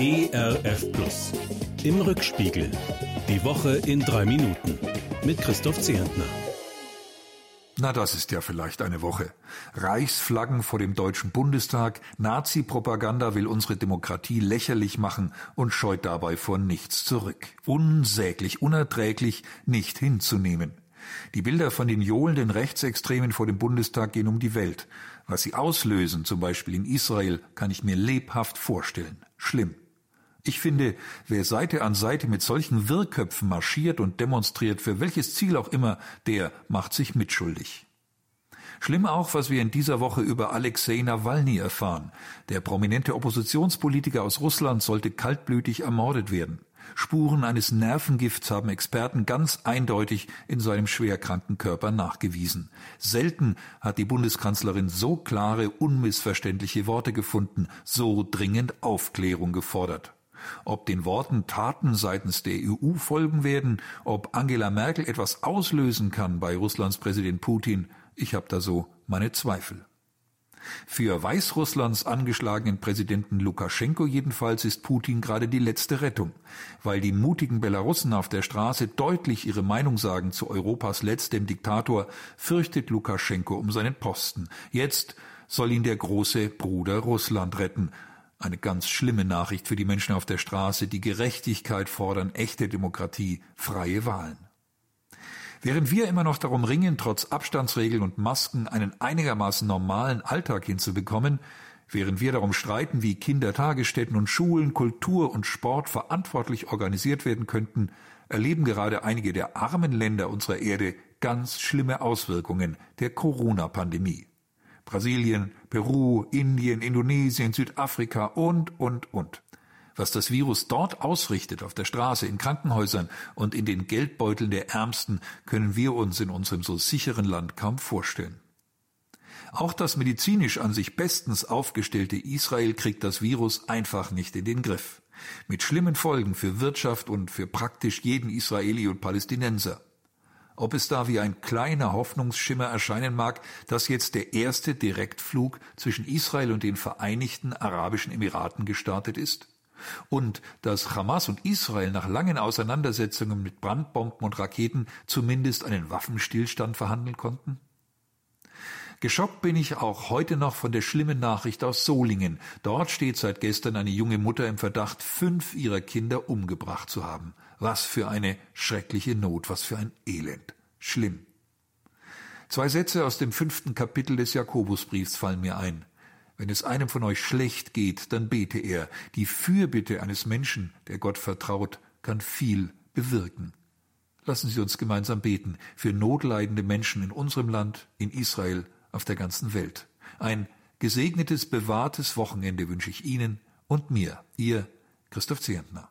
ERF Plus. Im Rückspiegel. Die Woche in drei Minuten. Mit Christoph Zehentner. Na, das ist ja vielleicht eine Woche. Reichsflaggen vor dem Deutschen Bundestag, Nazi-Propaganda will unsere Demokratie lächerlich machen und scheut dabei vor nichts zurück. Unsäglich, unerträglich, nicht hinzunehmen. Die Bilder von den johlenden Rechtsextremen vor dem Bundestag gehen um die Welt. Was sie auslösen, zum Beispiel in Israel, kann ich mir lebhaft vorstellen. Schlimm. Ich finde, wer Seite an Seite mit solchen Wirrköpfen marschiert und demonstriert, für welches Ziel auch immer, der macht sich mitschuldig. Schlimm auch, was wir in dieser Woche über Alexei Nawalny erfahren. Der prominente Oppositionspolitiker aus Russland sollte kaltblütig ermordet werden. Spuren eines Nervengifts haben Experten ganz eindeutig in seinem schwerkranken Körper nachgewiesen. Selten hat die Bundeskanzlerin so klare, unmissverständliche Worte gefunden, so dringend Aufklärung gefordert. Ob den Worten Taten seitens der EU folgen werden, ob Angela Merkel etwas auslösen kann bei Russlands Präsident Putin, ich habe da so meine Zweifel. Für Weißrusslands angeschlagenen Präsidenten Lukaschenko jedenfalls ist Putin gerade die letzte Rettung, weil die mutigen Belarussen auf der Straße deutlich ihre Meinung sagen zu Europas letztem Diktator, fürchtet Lukaschenko um seinen Posten. Jetzt soll ihn der große Bruder Russland retten, eine ganz schlimme Nachricht für die Menschen auf der Straße, die Gerechtigkeit fordern, echte Demokratie, freie Wahlen. Während wir immer noch darum ringen, trotz Abstandsregeln und Masken einen einigermaßen normalen Alltag hinzubekommen, während wir darum streiten, wie Kindertagesstätten und Schulen, Kultur und Sport verantwortlich organisiert werden könnten, erleben gerade einige der armen Länder unserer Erde ganz schlimme Auswirkungen der Corona-Pandemie. Brasilien, Peru, Indien, Indonesien, Südafrika und, und, und. Was das Virus dort ausrichtet auf der Straße, in Krankenhäusern und in den Geldbeuteln der Ärmsten, können wir uns in unserem so sicheren Land kaum vorstellen. Auch das medizinisch an sich bestens aufgestellte Israel kriegt das Virus einfach nicht in den Griff. Mit schlimmen Folgen für Wirtschaft und für praktisch jeden Israeli und Palästinenser ob es da wie ein kleiner Hoffnungsschimmer erscheinen mag, dass jetzt der erste Direktflug zwischen Israel und den Vereinigten Arabischen Emiraten gestartet ist? Und dass Hamas und Israel nach langen Auseinandersetzungen mit Brandbomben und Raketen zumindest einen Waffenstillstand verhandeln konnten? Geschockt bin ich auch heute noch von der schlimmen Nachricht aus Solingen. Dort steht seit gestern eine junge Mutter im Verdacht, fünf ihrer Kinder umgebracht zu haben. Was für eine schreckliche Not, was für ein Elend. Schlimm. Zwei Sätze aus dem fünften Kapitel des Jakobusbriefs fallen mir ein. Wenn es einem von euch schlecht geht, dann bete er. Die Fürbitte eines Menschen, der Gott vertraut, kann viel bewirken. Lassen Sie uns gemeinsam beten für notleidende Menschen in unserem Land, in Israel auf der ganzen Welt. Ein gesegnetes, bewahrtes Wochenende wünsche ich Ihnen und mir, Ihr Christoph Zehentner.